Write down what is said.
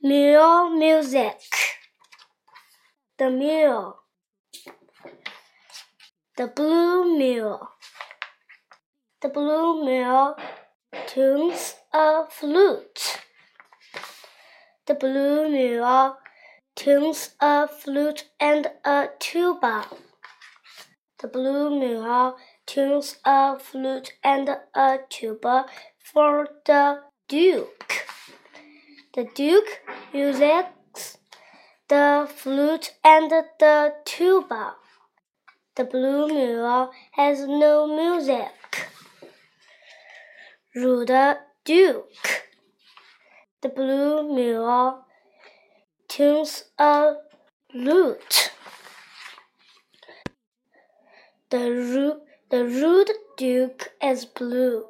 Mule music. The mule. The blue mule. The blue mule tunes a flute. The blue mule tunes a flute and a tuba. The blue mule tunes a flute and a tuba for the duke. The duke uses the flute and the tuba. The blue mule has no music. Rude Duke. The blue mule tunes a lute. The, ru- the rude duke is blue.